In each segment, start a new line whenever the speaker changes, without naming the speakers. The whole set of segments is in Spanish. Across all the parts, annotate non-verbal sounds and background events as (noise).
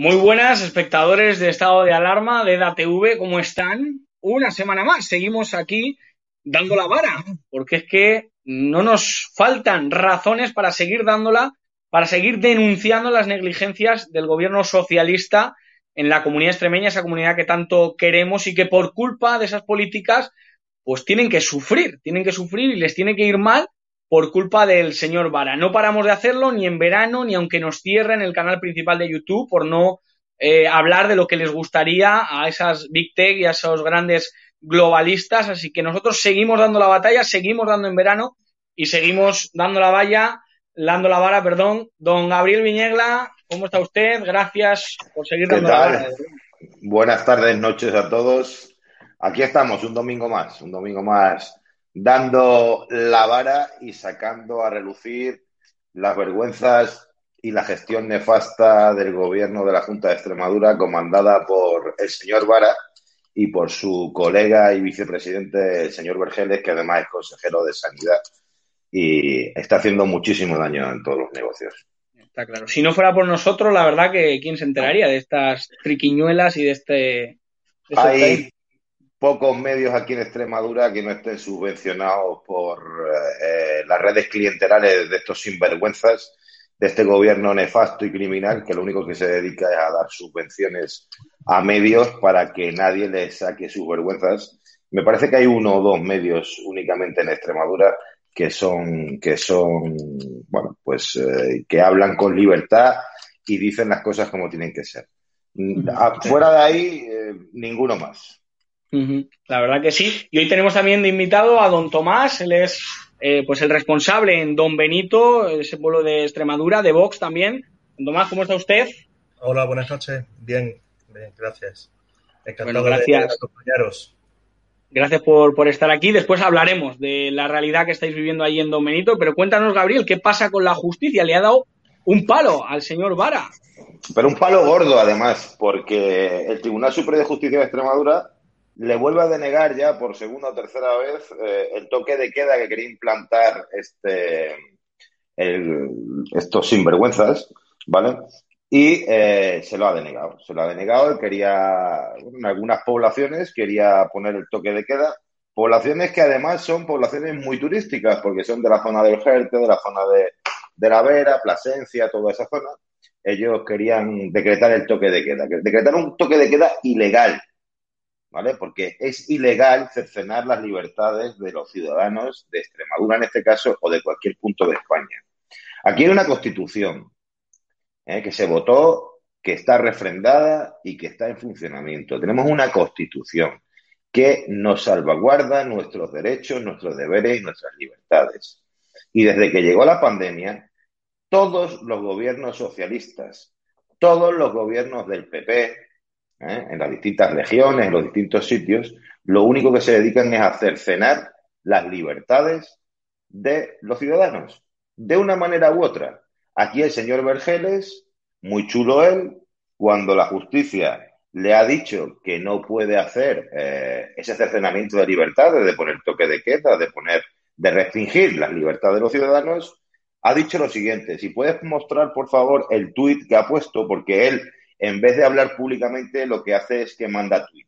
Muy buenas, espectadores de estado de alarma de EDATV, ¿cómo están? Una semana más, seguimos aquí dando la vara, porque es que no nos faltan razones para seguir dándola, para seguir denunciando las negligencias del gobierno socialista en la comunidad extremeña, esa comunidad que tanto queremos y que por culpa de esas políticas, pues tienen que sufrir, tienen que sufrir y les tiene que ir mal por culpa del señor Vara. No paramos de hacerlo ni en verano, ni aunque nos cierren el canal principal de YouTube por no eh, hablar de lo que les gustaría a esas Big Tech y a esos grandes globalistas. Así que nosotros seguimos dando la batalla, seguimos dando en verano y seguimos dando la valla, dando la vara, perdón. Don Gabriel Viñegla, ¿cómo está usted? Gracias por seguir dando la vara.
Buenas tardes, noches a todos. Aquí estamos, un domingo más, un domingo más dando la vara y sacando a relucir las vergüenzas y la gestión nefasta del gobierno de la Junta de Extremadura, comandada por el señor Vara y por su colega y vicepresidente, el señor Vergeles, que además es consejero de Sanidad y está haciendo muchísimo daño en todos los negocios.
Está claro. Si no fuera por nosotros, la verdad que quién se enteraría de estas triquiñuelas y de este...
Hay pocos medios aquí en Extremadura que no estén subvencionados por eh, las redes clienterales de estos sinvergüenzas de este gobierno nefasto y criminal que lo único que se dedica es a dar subvenciones a medios para que nadie les saque sus vergüenzas. Me parece que hay uno o dos medios únicamente en Extremadura que son, que son, bueno, pues eh, que hablan con libertad y dicen las cosas como tienen que ser. Fuera de ahí, eh, ninguno más.
La verdad que sí. Y hoy tenemos también de invitado a don Tomás, él es eh, pues el responsable en Don Benito, ese pueblo de Extremadura, de Vox también. Don Tomás, ¿cómo está usted?
Hola, buenas noches. Bien, bien, gracias.
Encantado bueno, gracias. De compañeros. Gracias por, por, estar aquí. Después hablaremos de la realidad que estáis viviendo ahí en Don Benito, pero cuéntanos, Gabriel, ¿qué pasa con la justicia? Le ha dado un palo al señor Vara.
Pero un palo gordo, además, porque el Tribunal Superior de Justicia de Extremadura le vuelve a denegar ya por segunda o tercera vez eh, el toque de queda que quería implantar este estos sinvergüenzas, ¿vale? Y eh, se lo ha denegado. Se lo ha denegado. Él quería, en algunas poblaciones, quería poner el toque de queda. Poblaciones que además son poblaciones muy turísticas, porque son de la zona del Jerte, de la zona de, de la Vera, Plasencia, toda esa zona. Ellos querían decretar el toque de queda. Decretar un toque de queda ilegal, ¿vale? Porque es ilegal cercenar las libertades de los ciudadanos de Extremadura, en este caso, o de cualquier punto de España. Aquí hay una constitución ¿eh? que se votó, que está refrendada y que está en funcionamiento. Tenemos una constitución que nos salvaguarda nuestros derechos, nuestros deberes y nuestras libertades. Y desde que llegó la pandemia, todos los gobiernos socialistas, todos los gobiernos del PP, ¿eh? en las distintas regiones, en los distintos sitios, lo único que se dedican es a hacer cenar las libertades de los ciudadanos, de una manera u otra. Aquí el señor Vergeles, muy chulo él, cuando la justicia le ha dicho que no puede hacer eh, ese cercenamiento de libertades, de poner toque de queda, de poner, de restringir las libertades de los ciudadanos, ha dicho lo siguiente. Si puedes mostrar, por favor, el tuit que ha puesto, porque él, en vez de hablar públicamente, lo que hace es que manda tuit.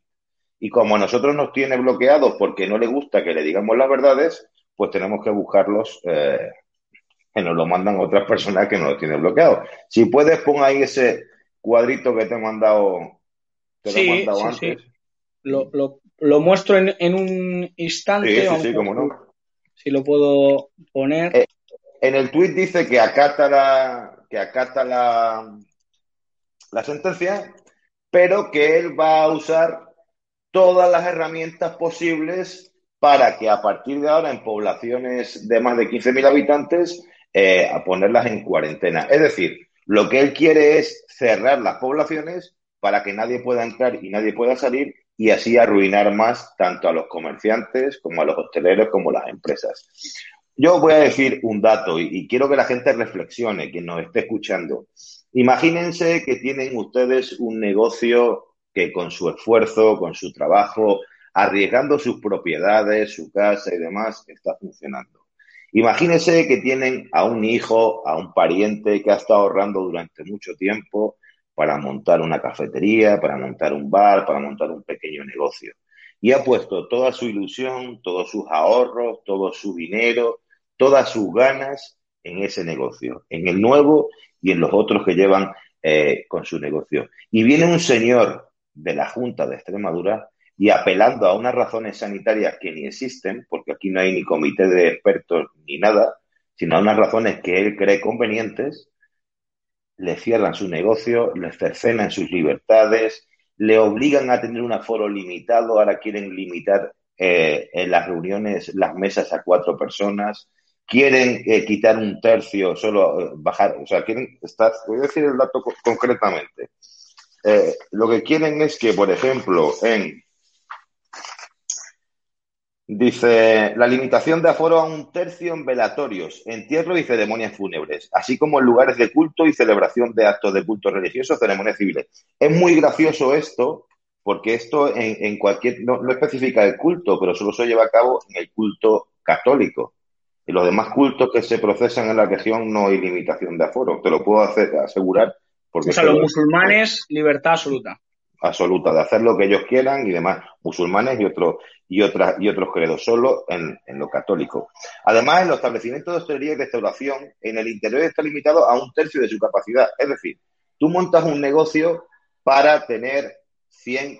Y como a nosotros nos tiene bloqueados porque no le gusta que le digamos las verdades, pues tenemos que buscarlos eh, que nos lo mandan otras personas que no lo tienen bloqueado. Si puedes, pon ahí ese cuadrito que te he mandado,
te sí, lo he mandado antes. Lo, lo, muestro en, en, un instante.
Sí, sí, cómo no.
Si lo puedo poner.
Eh, en el tuit dice que acata la, que acata la, la sentencia, pero que él va a usar todas las herramientas posibles para que a partir de ahora en poblaciones de más de 15.000 habitantes eh, a ponerlas en cuarentena. Es decir, lo que él quiere es cerrar las poblaciones para que nadie pueda entrar y nadie pueda salir y así arruinar más tanto a los comerciantes como a los hosteleros como a las empresas. Yo voy a decir un dato y, y quiero que la gente reflexione, quien nos esté escuchando. Imagínense que tienen ustedes un negocio que con su esfuerzo, con su trabajo, arriesgando sus propiedades, su casa y demás, está funcionando. Imagínense que tienen a un hijo, a un pariente que ha estado ahorrando durante mucho tiempo para montar una cafetería, para montar un bar, para montar un pequeño negocio. Y ha puesto toda su ilusión, todos sus ahorros, todo su dinero, todas sus ganas en ese negocio, en el nuevo y en los otros que llevan eh, con su negocio. Y viene un señor de la Junta de Extremadura y apelando a unas razones sanitarias que ni existen, porque aquí no hay ni comité de expertos ni nada, sino a unas razones que él cree convenientes, le cierran su negocio, le cercenan sus libertades, le obligan a tener un aforo limitado, ahora quieren limitar eh, en las reuniones las mesas a cuatro personas, quieren eh, quitar un tercio, solo eh, bajar, o sea, quieren estar, voy a decir el dato concretamente. lo que quieren es que, por ejemplo, en Dice, la limitación de aforo a un tercio en velatorios, entierros y ceremonias fúnebres, así como en lugares de culto y celebración de actos de culto religioso, ceremonias civiles. Es muy gracioso esto, porque esto en, cualquier, no, especifica el culto, pero solo se lleva a cabo en el culto católico. En los demás cultos que se procesan en la región no hay limitación de aforo, te lo puedo hacer, asegurar.
Porque o sea, los musulmanes, libertad absoluta
absoluta de hacer lo que ellos quieran y demás, musulmanes y otros y otras y otros credos, solo en, en, lo católico. Además, en los establecimientos de hostelería y restauración, en el interior está limitado a un tercio de su capacidad. Es decir, tú montas un negocio para tener 100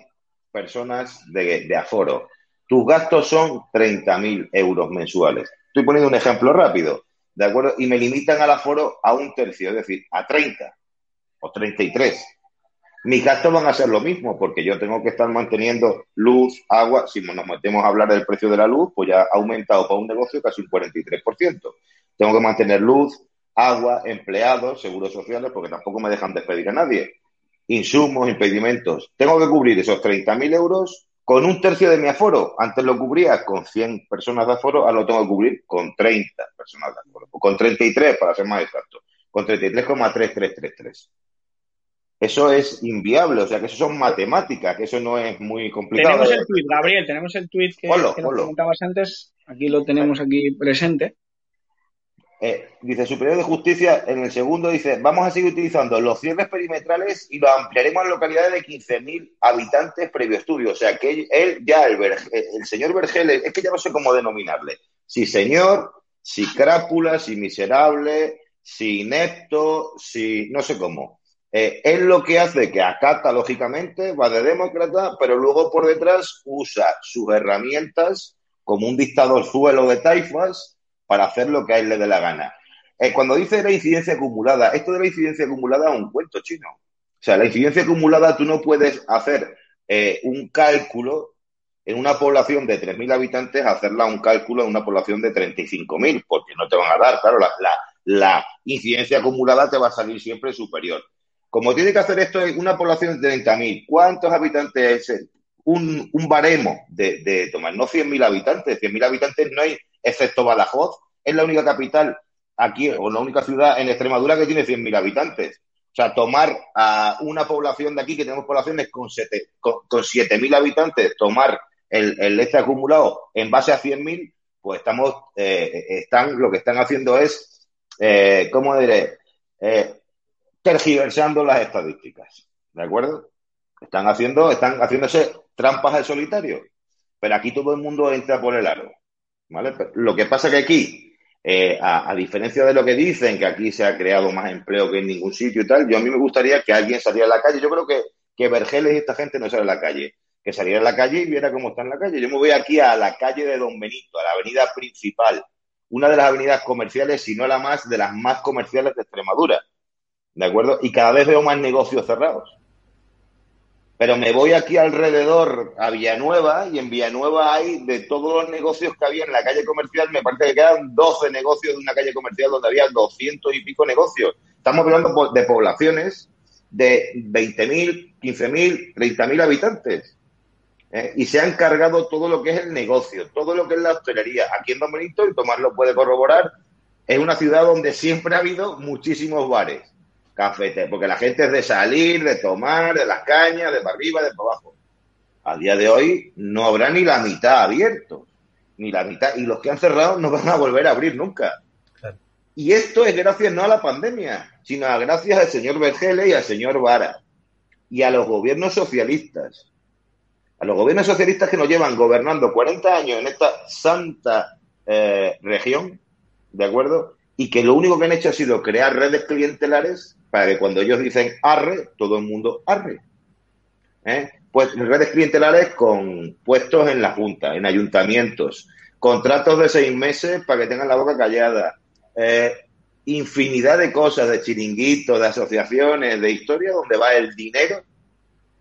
personas de, de aforo. Tus gastos son 30.000 euros mensuales. Estoy poniendo un ejemplo rápido, ¿de acuerdo? Y me limitan al aforo a un tercio, es decir, a 30 o 33 mis gastos van a ser lo mismo, porque yo tengo que estar manteniendo luz, agua. Si nos metemos a hablar del precio de la luz, pues ya ha aumentado para un negocio casi un 43%. Tengo que mantener luz, agua, empleados, seguros sociales, porque tampoco me dejan despedir a nadie. Insumos, impedimentos. Tengo que cubrir esos 30.000 euros con un tercio de mi aforo. Antes lo cubría con 100 personas de aforo, ahora lo tengo que cubrir con 30 personas de aforo. O con 33, para ser más exacto. Con 33,3333. eso es inviable, o sea que eso son matemáticas, que eso no es muy complicado.
Tenemos el tweet, Gabriel, tenemos el tweet que, nos comentabas antes, aquí lo tenemos aquí presente.
Eh, dice Superior de Justicia, en el segundo dice, vamos a seguir utilizando los cierres perimetrales y lo ampliaremos a localidades de 15.000 habitantes previo estudio. O sea que él, ya, el, el señor Vergel, es que ya no sé cómo denominarle. Si señor, si crápula, si miserable, si inepto, si no sé cómo eh, es lo que hace que acata, lógicamente, va de demócrata, pero luego por detrás usa sus herramientas como un dictador suelo de taifas para hacer lo que a él le dé la gana. Eh, cuando dice la incidencia acumulada, esto de la incidencia acumulada es un cuento chino. O sea, la incidencia acumulada tú no puedes hacer eh, un cálculo en una población de 3.000 habitantes, hacerla un cálculo en una población de 35.000, porque no te van a dar, claro, la, la incidencia acumulada te va a salir siempre superior. Como tiene que hacer esto en una población de 30.000, ¿cuántos habitantes es un, un baremo de, tomar? No 100.000 habitantes, 100.000 habitantes no hay, excepto Badajoz, es la única capital aquí, o la única ciudad en Extremadura que tiene 100.000 habitantes. O sea, tomar a una población de aquí, que tenemos poblaciones con, con, 7.000 habitantes, tomar el, el, este acumulado en base a 100.000, pues estamos, eh, están, lo que están haciendo es, eh, ¿cómo diré? Eh, tergiversando las estadísticas. ¿De acuerdo? Están haciendo, están haciéndose trampas al solitario. Pero aquí todo el mundo entra por el aro. ¿Vale? lo que pasa que aquí, eh, a, diferencia de lo que dicen, que aquí se ha creado más empleo que en ningún sitio y tal, yo a mí me gustaría que alguien saliera a la calle. Yo creo que, que Vergeles y esta gente no sale a la calle. Que saliera a la calle y viera cómo está en la calle. Yo me voy aquí a la calle de Don Benito, a la avenida principal. Una de las avenidas comerciales, si no la más, de las más comerciales de Extremadura ¿De acuerdo? Y cada vez veo más negocios cerrados. Pero me voy aquí alrededor a Villanueva y en Villanueva hay de todos los negocios que había en la calle comercial, me parece que quedan 12 negocios de una calle comercial donde había 200 y pico negocios. Estamos hablando de poblaciones de 20.000, 15.000, 30.000 habitantes. ¿eh? Y se han cargado todo lo que es el negocio, todo lo que es la hostelería. Aquí en Don Benito, y Tomás lo puede corroborar, es una ciudad donde siempre ha habido muchísimos bares cafete, porque la gente es de salir, de tomar, de las cañas, de para arriba, de para abajo. A día de hoy no habrá ni la mitad abiertos, ni la mitad, y los que han cerrado no van a volver a abrir nunca. Y esto es gracias no a la pandemia, sino a gracias al señor Vergele y al señor Vara, y a los gobiernos socialistas. A los gobiernos socialistas que nos llevan gobernando 40 años en esta santa eh, región, ¿de acuerdo? Y que lo único que han hecho ha sido crear redes clientelares para que cuando ellos dicen arre, todo el mundo arre. ¿Eh? Pues redes clientelares con puestos en la Junta, en ayuntamientos, contratos de seis meses para que tengan la boca callada, eh, infinidad de cosas, de chiringuitos, de asociaciones, de historia, donde va el dinero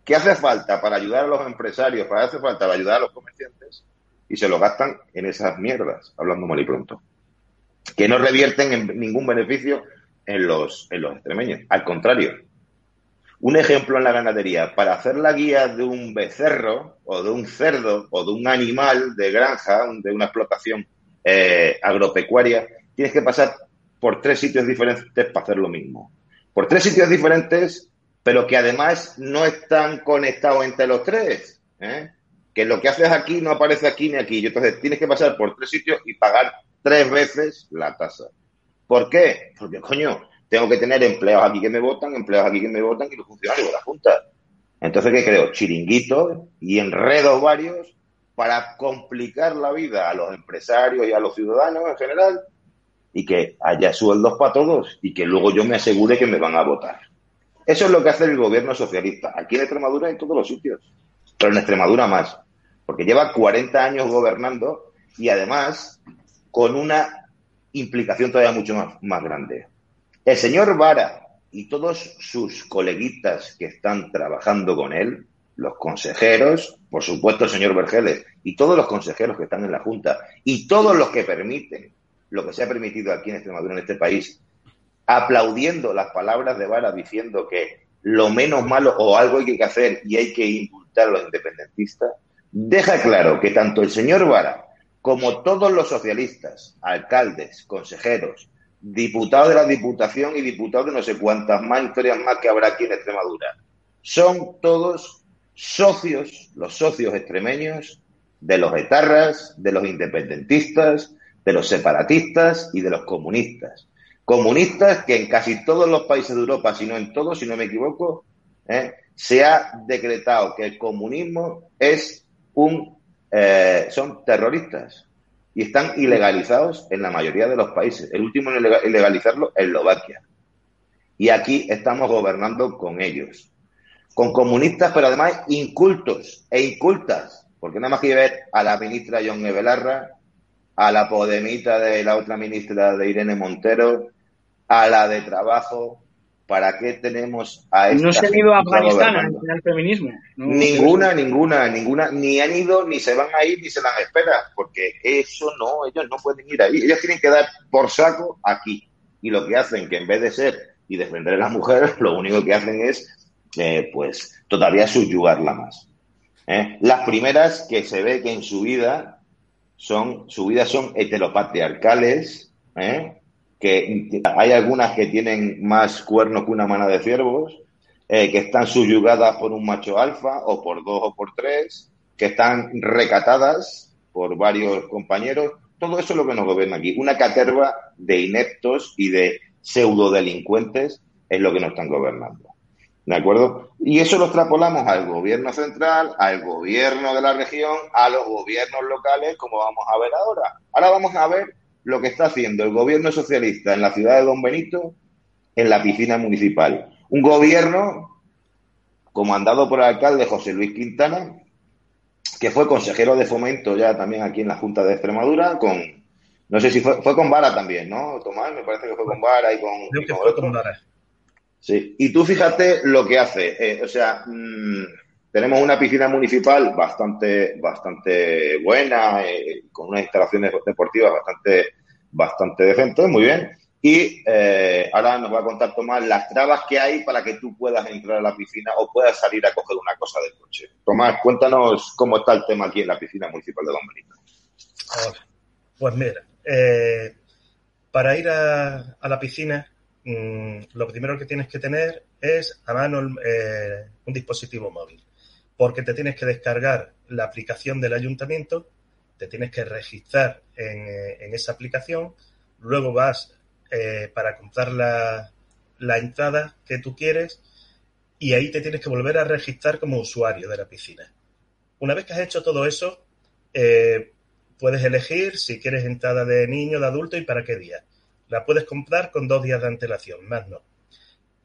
que hace falta para ayudar a los empresarios, para hace falta para ayudar a los comerciantes, y se lo gastan en esas mierdas, hablando mal y pronto, que no revierten en ningún beneficio en los, en los extremeños. Al contrario, un ejemplo en la ganadería, para hacer la guía de un becerro o de un cerdo o de un animal de granja, de una explotación eh, agropecuaria, tienes que pasar por tres sitios diferentes para hacer lo mismo. Por tres sitios diferentes, pero que además no están conectados entre los tres. ¿eh? Que lo que haces aquí no aparece aquí ni aquí. Entonces tienes que pasar por tres sitios y pagar tres veces la tasa. ¿Por qué? Porque, coño, tengo que tener empleados aquí que me votan, empleados aquí que me votan y los funcionarios de la Junta. Entonces, ¿qué creo? Chiringuitos y enredos varios para complicar la vida a los empresarios y a los ciudadanos en general y que haya sueldos para todos y que luego yo me asegure que me van a votar. Eso es lo que hace el gobierno socialista, aquí en Extremadura y en todos los sitios, pero en Extremadura más, porque lleva 40 años gobernando y además con una implicación todavía mucho más, más grande. El señor Vara y todos sus coleguitas que están trabajando con él, los consejeros, por supuesto el señor Vergeles, y todos los consejeros que están en la Junta, y todos los que permiten lo que se ha permitido aquí en Extremadura, en este país, aplaudiendo las palabras de Vara diciendo que lo menos malo o algo hay que hacer y hay que indultar a los independentistas, deja claro que tanto el señor Vara como todos los socialistas, alcaldes, consejeros, diputados de la Diputación y diputados de no sé cuántas más historias más que habrá aquí en Extremadura. Son todos socios, los socios extremeños, de los etarras, de los independentistas, de los separatistas y de los comunistas. Comunistas que en casi todos los países de Europa, si no en todos, si no me equivoco, ¿eh? se ha decretado que el comunismo es un eh, son terroristas y están ilegalizados en la mayoría de los países. El último en ilegalizarlo es Eslovaquia. Y aquí estamos gobernando con ellos. Con comunistas, pero además incultos e incultas. Porque nada más que ver a la ministra John Evelarra, a la podemita de la otra ministra de Irene Montero, a la de Trabajo, ¿para qué tenemos a esta
No se han ido a Afganistán al feminismo.
ninguna, ninguna, ninguna, ni han ido, ni se van a ir, ni se las espera, porque eso no, ellos no pueden ir ahí. Ellos tienen que dar por saco aquí. Y lo que hacen, que en vez de ser y defender a las mujeres, (laughs) lo único que hacen es, eh, pues, todavía subyugarla más. ¿eh? Las primeras que se ve que en su vida son, su vida son heteropatriarcales, ¿eh? Que hay algunas que tienen más cuernos que una mano de ciervos, eh, que están subyugadas por un macho alfa o por dos o por tres, que están recatadas por varios compañeros. Todo eso es lo que nos gobierna aquí. Una caterva de ineptos y de pseudodelincuentes es lo que nos están gobernando. ¿De acuerdo? Y eso lo extrapolamos al gobierno central, al gobierno de la región, a los gobiernos locales, como vamos a ver ahora. Ahora vamos a ver lo que está haciendo el gobierno socialista en la ciudad de Don Benito en la piscina municipal. Un gobierno comandado por el alcalde José Luis Quintana, que fue consejero de fomento ya también aquí en la Junta de Extremadura, con, no sé si fue, fue con Vara también, ¿no? Tomás, me parece que fue con Vara y con... Sí, y tú fíjate lo que hace, eh, o sea, mmm, tenemos una piscina municipal bastante, bastante buena, eh, con unas instalaciones deportivas bastante, bastante decentes, muy bien. Y eh, ahora nos va a contar Tomás las trabas que hay para que tú puedas entrar a la piscina o puedas salir a coger una cosa del coche. Tomás, cuéntanos cómo está el tema aquí en la piscina municipal de Don Benito.
Pues mira, eh, para ir a, la piscina, mmm, lo primero que tienes que tener es a mano eh, un dispositivo móvil porque te tienes que descargar la aplicación del ayuntamiento, te tienes que registrar en, eh, esa aplicación, luego vas eh, para comprar la, entrada que tú quieres y ahí te tienes que volver a registrar como usuario de la piscina. Una vez que has hecho todo eso, eh, puedes elegir si quieres entrada de niño, de adulto y para qué día. La puedes comprar con dos días de antelación, más no.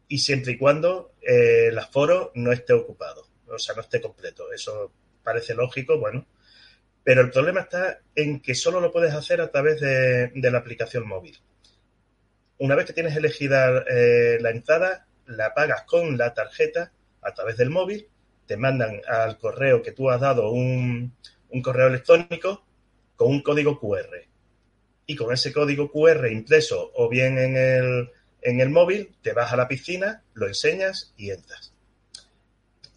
Y siempre y cuando el aforo no esté ocupado o sea, no esté completo. Eso parece lógico, bueno. Pero el problema está en que solo lo puedes hacer a través de, la aplicación móvil. Una vez que tienes elegida eh, la entrada, la pagas con la tarjeta a través del móvil, te mandan al correo que tú has dado un, un correo electrónico con un código QR. Y con ese código QR impreso o bien en el, en el móvil, te vas a la piscina, lo enseñas y entras.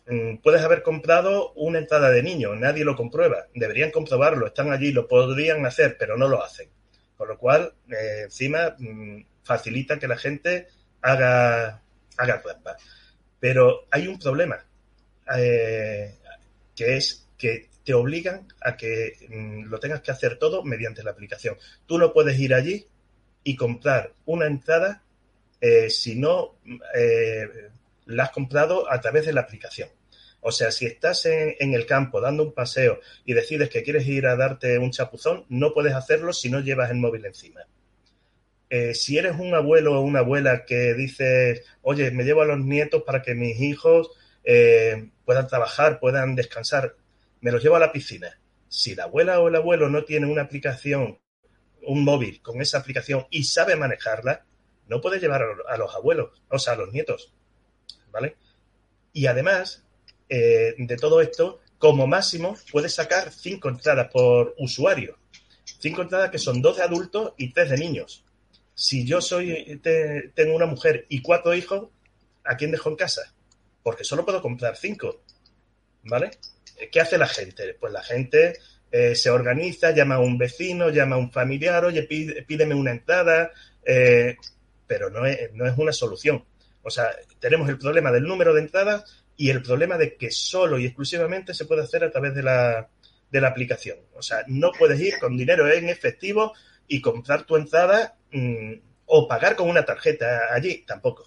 Mm, puedes haber comprado una entrada de niño, nadie lo comprueba. Deberían comprobarlo, están allí, lo podrían hacer, pero no lo hacen. Con lo cual, eh, encima, mmm, facilita que la gente haga, haga trampa. Pero hay un problema, eh, que es que te obligan a que mmm, lo tengas que hacer todo mediante la aplicación. Tú no puedes ir allí y comprar una entrada eh, si no la has comprado a través de la aplicación. O sea, si estás en, el campo dando un paseo y decides que quieres ir a darte un chapuzón, no puedes hacerlo si no llevas el móvil encima. Eh, si eres un abuelo o una abuela que dices, oye, me llevo a los nietos para que mis hijos eh, puedan trabajar, puedan descansar, me los llevo a la piscina. Si la abuela o el abuelo no tiene una aplicación, un móvil con esa aplicación y sabe manejarla, no puede llevar a los abuelos, o sea, a los nietos. ¿Vale? Y además, eh, de todo esto, como máximo puedes sacar cinco entradas por usuario. Cinco entradas que son dos de adultos y tres de niños. Si yo soy te, tengo una mujer y cuatro hijos, ¿a quién dejo en casa? Porque solo puedo comprar cinco. ¿Vale? ¿Qué hace la gente? Pues la gente eh, se organiza, llama a un vecino, llama a un familiar, oye, pídeme una entrada, eh, pero no es, no es una solución. O sea, tenemos el problema del número de entradas y el problema de que solo y exclusivamente se puede hacer a través de la, de la aplicación. O sea, no puedes ir con dinero en efectivo y comprar tu entrada mmm, o pagar con una tarjeta allí, tampoco.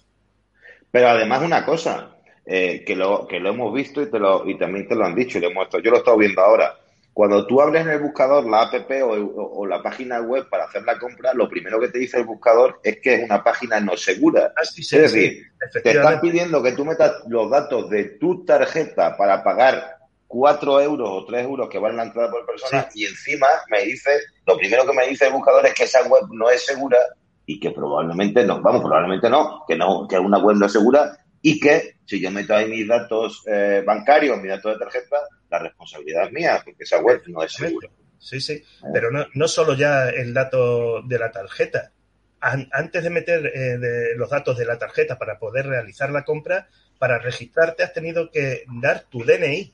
Pero además una cosa, eh, que, lo, que lo hemos visto y, te lo, y también te lo han dicho, y lo hemos, yo lo he estado viendo ahora. Cuando tú abres en el buscador la app o, o, o, la página web para hacer la compra, lo primero que te dice el buscador es que es una página no segura.
Ah, sí, sí,
es decir,
sí,
te están pidiendo que tú metas los datos de tu tarjeta para pagar 4 euros o 3 euros que vale la entrada por persona y encima me dice, lo primero que me dice el buscador es que esa web no es segura y que probablemente no, vamos, probablemente no, que no, que una web no segura y que si yo meto ahí mis datos eh, bancarios, mis datos de tarjeta, la responsabilidad es mía, porque esa web no es segura.
Sí, sí, pero no, no solo ya el dato de la tarjeta. An antes de meter eh, de los datos de la tarjeta para poder realizar la compra, para registrarte has tenido que dar tu DNI.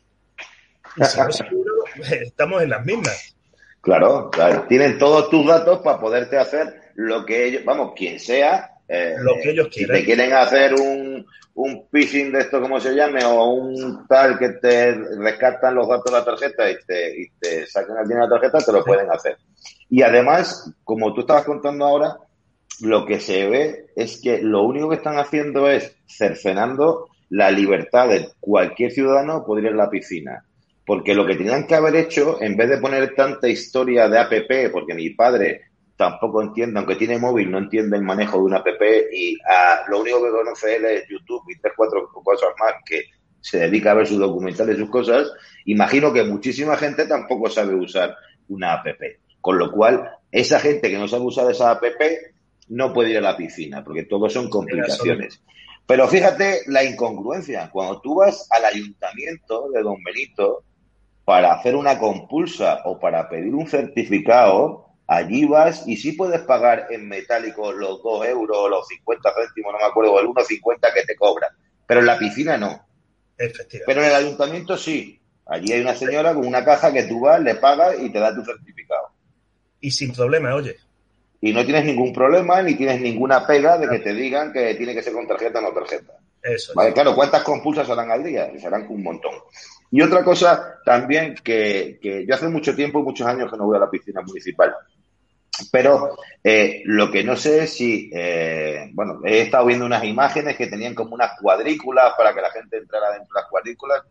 Y si no seguro, (laughs) estamos en las mismas.
Claro, claro, tienen todos tus datos para poderte hacer lo que ellos, vamos, quien sea, eh,
lo que ellos quieran.
Si te quieren hacer un, un phishing de esto, como se llame, o un tal que te rescatan los datos de la tarjeta y te, y te sacan el dinero de la tarjeta, te lo sí. pueden hacer. Y además, como tú estabas contando ahora, lo que se ve es que lo único que están haciendo es cercenando la libertad de cualquier ciudadano poder ir a la piscina. Porque lo que tenían que haber hecho, en vez de poner tanta historia de APP, porque mi padre tampoco entiende, aunque tiene móvil, no entiende el manejo de una app y a, lo único que conoce él es YouTube y tres, cuatro cosas más que se dedica a ver sus documentales sus cosas, imagino que muchísima gente tampoco sabe usar una app. Con lo cual, esa gente que no sabe usar esa app no puede ir a la piscina, porque todo son complicaciones. Pero fíjate la incongruencia. Cuando tú vas al ayuntamiento de Don Benito para hacer una compulsa o para pedir un certificado, allí vas y sí puedes pagar en metálico los 2 euros, los 50 céntimos, no me acuerdo, o el 1,50 que te cobran. Pero en la piscina no. Pero en el ayuntamiento sí. Allí hay una señora con una caja que tú vas, le pagas y te da tu certificado.
Y sin problema, oye.
Y no tienes ningún problema ni tienes ninguna pega de que te digan que tiene que ser con tarjeta o no tarjeta.
Eso.
Vale, claro, ¿cuántas compulsas harán al día? Serán un montón. Y otra cosa también que, que yo hace mucho tiempo, muchos años que no voy a la piscina municipal. Pero eh, lo que no sé es si, eh, bueno, he estado viendo unas imágenes que tenían como unas cuadrículas para que la gente entrara dentro de las cuadrículas,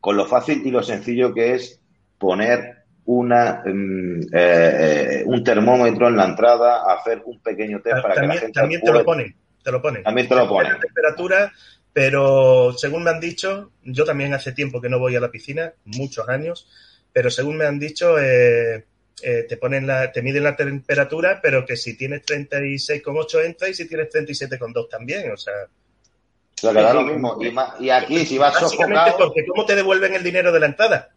con lo fácil y lo sencillo que es poner una, um, eh, un termómetro en la entrada, hacer un pequeño test para
también,
que la gente.
También
pueda...
te lo ponen, te lo ponen.
También te lo ponen.
La temperatura, pero según me han dicho, yo también hace tiempo que no voy a la piscina, muchos años, pero según me han dicho, eh, eh, te ponen la, te miden la temperatura, pero que si tienes 36,8 entra y si tienes 37,2 también, o sea.
Lo que da lo mismo. Y, y aquí, si vas sofocado.
Porque ¿cómo te devuelven el dinero de la entrada?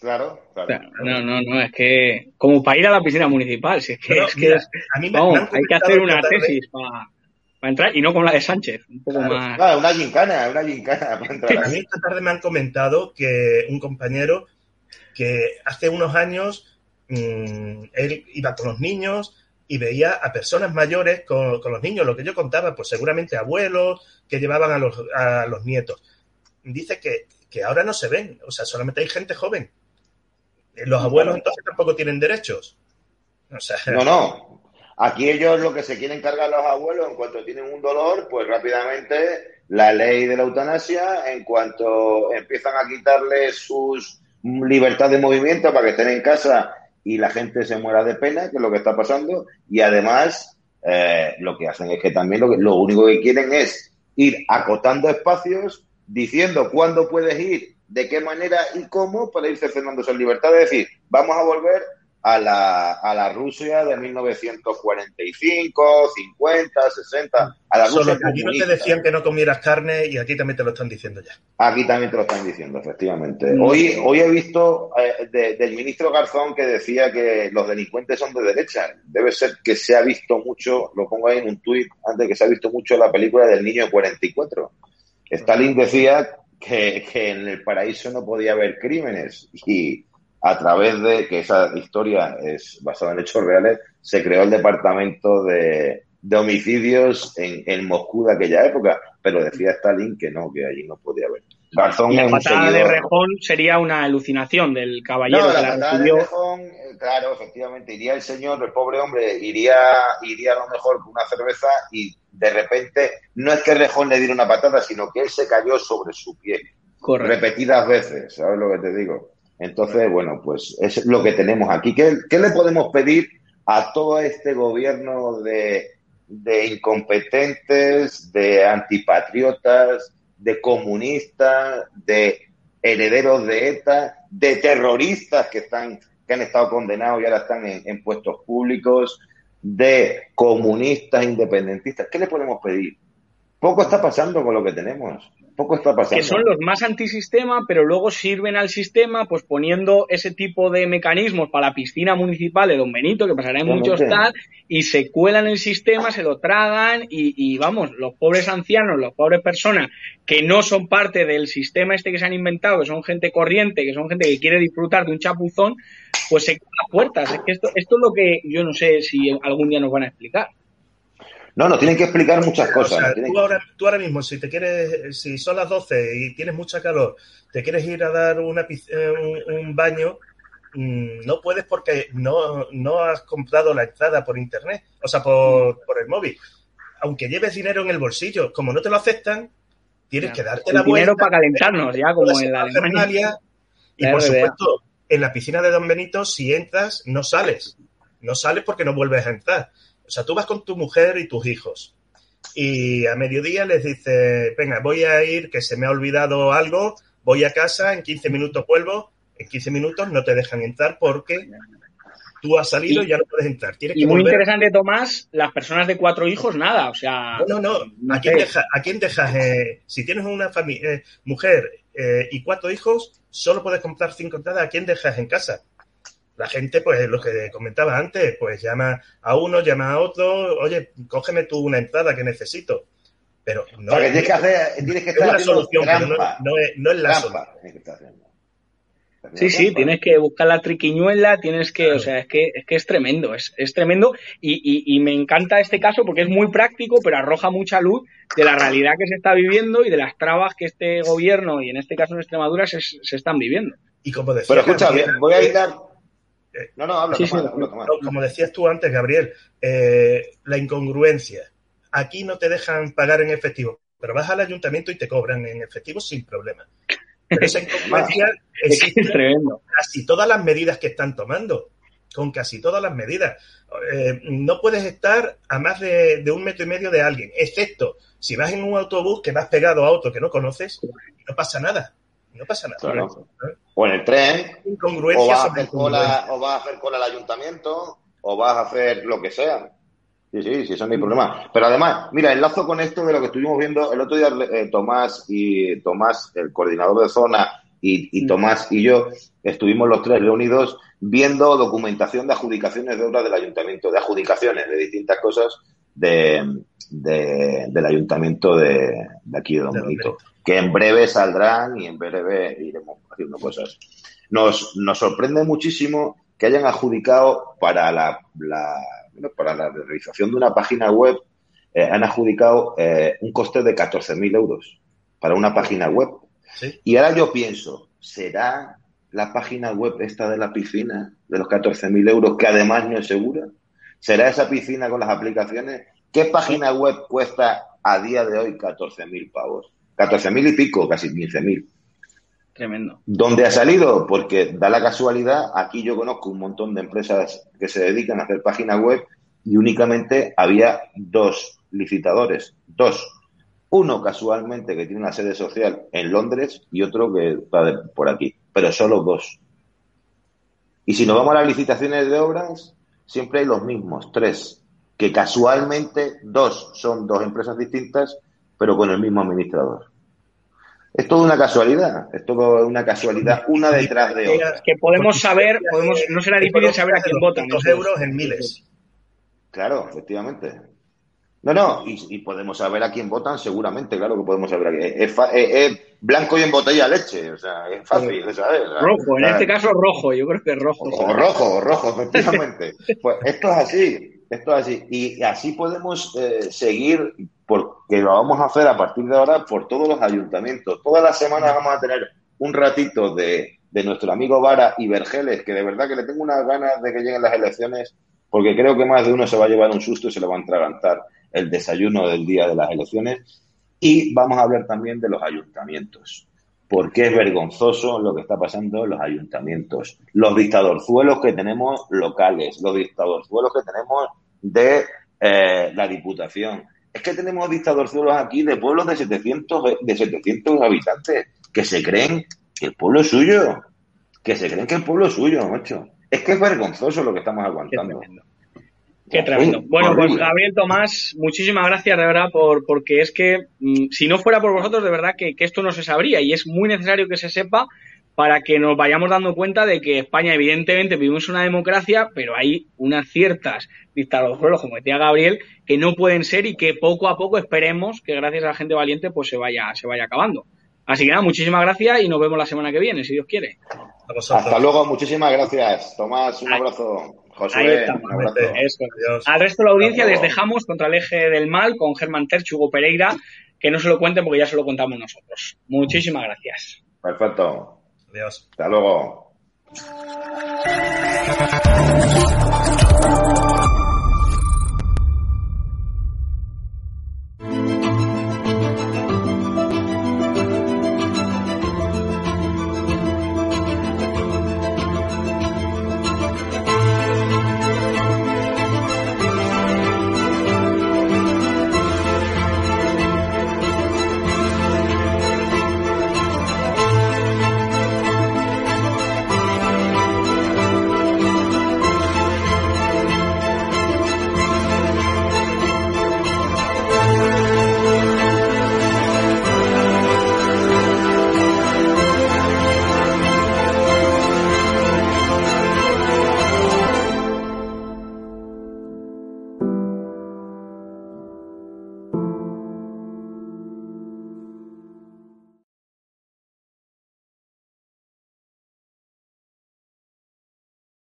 Claro, claro.
No, no, no, es que como para ir a la piscina municipal, si es que, es que
mira, a mí me,
vamos,
me han
hay que hacer una tesis para, para entrar y no como la de Sánchez, un poco
Claro,
más.
Claro, una gincana, una gincana para entrar
A mí esta tarde me han comentado que un compañero que hace unos años mmm, él iba con los niños y veía a personas mayores con, con, los niños, lo que yo contaba, pues seguramente abuelos que llevaban a los, a los nietos. Dice que, que ahora no se ven, o sea, solamente hay gente joven. Los abuelos entonces tampoco tienen derechos. O sea,
No, no. Aquí ellos lo que se quieren cargar los abuelos, en cuanto tienen un dolor, pues rápidamente la ley de la eutanasia, en cuanto empiezan a quitarles sus libertad de movimiento para que estén en casa y la gente se muera de pena, que es lo que está pasando, y además eh, lo que hacen es que también lo, que, lo único que quieren es ir acotando espacios, diciendo cuándo puedes ir, de qué manera y cómo para ir cercenando esa libertad. Es decir, vamos a volver a la, a la Rusia de 1945, 50, 60, a la
solo
Rusia
que aquí no te decían que no comieras carne y aquí también te lo están diciendo ya.
Aquí también te lo están diciendo, efectivamente.
Mm.
Hoy, hoy he visto eh, de- del ministro Garzón que decía que los delincuentes son de derecha. Debe ser que se ha visto mucho, lo pongo ahí en un tuit, antes que se ha visto mucho la película del niño de 44. Stalin decía que, que en el paraíso no podía haber crímenes y a través de que esa historia es basada en hechos reales, se creó el departamento de, de homicidios en, en Moscú de aquella época, pero decía Stalin que no, que allí no podía haber.
Garzón y la patada de Rejón sería una alucinación del caballero
no,
que
la,
la
patada
recibió.
de Rejón, eh, claro, efectivamente, iría el señor, el pobre hombre, iría, iría a lo mejor con una cerveza y de repente, no es que Rejón le diera una patada, sino que él se cayó sobre su pie
Correcto.
repetidas veces, ¿sabes lo que te digo? Entonces, bueno, pues es lo que tenemos aquí. ¿Qué, le podemos pedir a todo este gobierno de, de incompetentes, de antipatriotas, de comunistas, de herederos de ETA, de terroristas que están que han estado condenados y ahora están en puestos públicos, de comunistas independentistas? ¿Qué le podemos pedir? Poco está pasando con lo que tenemos. Poco está pasando.
que son los más antisistema, pero luego sirven al sistema pues poniendo ese tipo de mecanismos para la piscina municipal de Don Benito, que pasará en muchos tal, y se cuelan el sistema, se lo tragan y, y, vamos, los pobres ancianos, las pobres personas que no son parte del sistema este que se han inventado, que son gente corriente, que son gente que quiere disfrutar de un chapuzón, pues se quedan las puertas. Es que esto, esto es lo que yo no sé si algún día nos van a explicar.
No, nos tienen que explicar muchas cosas.
O sea,
tienen
tú, ahora, tú ahora mismo, si te quieres, si son las 12 y tienes mucha calor, te quieres ir a dar una, eh, un, un baño, mm, no puedes porque no, no has comprado la entrada por internet, o sea, por, por el móvil. Aunque lleves dinero en el bolsillo, como no te lo aceptan, tienes que darte
El
la vuelta.
dinero para calentarnos, ya como en la Alemania.
Y
La
por supuesto, en la piscina de Don Benito, si entras, no sales. No sales porque no vuelves a entrar. O sea, tú vas con tu mujer y tus hijos. Y a mediodía les dices, venga, voy a ir, que se me ha olvidado algo, voy a casa, en 15 minutos vuelvo. En 15 minutos no te dejan entrar porque tú has salido y,
Y-
ya no puedes entrar. Tienes
Y
que
muy
volver.
interesante, Tomás, las personas de cuatro hijos, nada, o sea...
No, no, no. ¿A quién, deja- a quién dejas? eh, si tienes una familia, mujer eh, y cuatro hijos, solo puedes comprar cinco entradas. ¿A quién dejas en casa? La gente, pues lo que comentaba antes, pues llama a uno, llama a otro, oye, cógeme tú una entrada que necesito. Pero no
o sea, que
es,
tienes que hacer, tienes que
es
estar
una
haciendo
solución, pero no, no es, no es la solución.
trampa.
Sí, sí, tienes que buscar la triquiñuela, tienes que,
Claro.
o sea, es que es, que es tremendo, es, es tremendo y, y, y me encanta este caso porque es muy práctico, pero arroja mucha luz de la realidad que se está viviendo y de las trabas que este gobierno y en este caso en Extremadura se, se están viviendo.
Y como decía
Pero escucha, voy a
eh,
hilar. No, no, habla,
Sí,
habla,
como decías tú antes, Gabriel, eh, la incongruencia. Aquí no te dejan pagar en efectivo, pero vas al ayuntamiento y te cobran en efectivo sin problema. Pero esa (laughs) incongruencia existe
es tremendo.
casi todas las medidas que están tomando, con casi todas las medidas. Eh, no puedes estar a más de, de un metro y medio de alguien, excepto si vas en un autobús que vas pegado a otro que no conoces, no pasa nada. No pasa nada.
Claro. O en el tren, o
Incongruencia
vas, a hacer cola, o vas a hacer cola al ayuntamiento, o vas a hacer lo que sea. Sí, sí, sí, eso no hay problema. Pero además, mira, enlazo con esto de lo que estuvimos viendo el otro día, eh, Tomás y Tomás, el coordinador de zona, y, y
Mm.
Tomás y yo, estuvimos los tres reunidos viendo documentación de adjudicaciones de obras del ayuntamiento, de adjudicaciones de distintas cosas de, de- del ayuntamiento de, de aquí de Don
De Don
Benito, que en breve saldrán y en breve iremos haciendo cosas. Nos, nos sorprende muchísimo que hayan adjudicado para la, la- bueno, para la realización de una página web, eh, han adjudicado eh, un coste de 14.000 euros para una página web.
Sí.
Y ahora yo pienso, ¿será la página web esta de la piscina de los 14.000 euros que además no es segura? ¿Será esa piscina con las aplicaciones? ¿Qué página web cuesta a día de hoy 14.000 pavos? 14.000 y pico, casi 15.000.
Tremendo.
¿Dónde ha salido? Porque da la casualidad, aquí yo conozco un montón de empresas que se dedican a hacer páginas web y únicamente había dos licitadores, dos. Uno casualmente que tiene una sede social en Londres y otro que está por aquí, pero solo dos. Y si nos vamos a las licitaciones de obras, siempre hay los mismos, tres, que casualmente dos son dos empresas distintas, pero con el mismo administrador. Es todo una casualidad, es todo una casualidad, una detrás de otra.
Que podemos saber, podemos, no será difícil saber a quién votan.
200 euros en miles.
Claro, efectivamente. No, no, y, y podemos saber a quién votan, seguramente, claro que podemos saber a quién. Es, fa- es- es blanco y en botella leche, o sea, es fácil de saber. ¿sabes?
Rojo, en
¿Sabes?
este caso rojo, yo creo que es rojo.
O rojo, o rojo, efectivamente. (laughs) Pues esto es así. Esto es así. Y así podemos eh, seguir, porque lo vamos a hacer a partir de ahora por todos los ayuntamientos. Todas las semanas vamos a tener un ratito de, nuestro amigo Vara y Vergeles, que de verdad que le tengo unas ganas de que lleguen las elecciones, porque creo que más de uno se va a llevar un susto y se le va a entragantar el desayuno del día de las elecciones. Y vamos a hablar también de los ayuntamientos, porque es vergonzoso lo que está pasando en los ayuntamientos. Los dictadorzuelos que tenemos locales, los dictadorzuelos que tenemos de eh, la Diputación. Es que tenemos dictadorzuelos aquí de pueblos de 700, de 700 habitantes que se creen que el pueblo es suyo, que se creen que el pueblo es suyo, macho. Es que es vergonzoso lo que estamos aguantando.
Qué tremendo. Bueno, pues Gabriel Tomás, muchísimas gracias de verdad por porque es que mm, si no fuera por vosotros, de verdad que, esto no se sabría y es muy necesario que se sepa para que nos vayamos dando cuenta de que España, evidentemente, vivimos una democracia, pero hay unas ciertas dictaduras, como decía Gabriel, que no pueden ser y que poco a poco esperemos que gracias a la gente valiente pues se vaya, se vaya acabando. Así que nada, muchísimas gracias y nos vemos la semana que viene, si Dios quiere.
Hasta luego, muchísimas gracias. Tomás, un abrazo. José, un abrazo.
Al resto de la audiencia les dejamos contra el eje del mal con Germán Terch, Hugo Pereira, que no se lo cuenten porque ya se lo contamos nosotros. Muchísimas gracias.
Perfecto.
Adiós.
Hasta luego.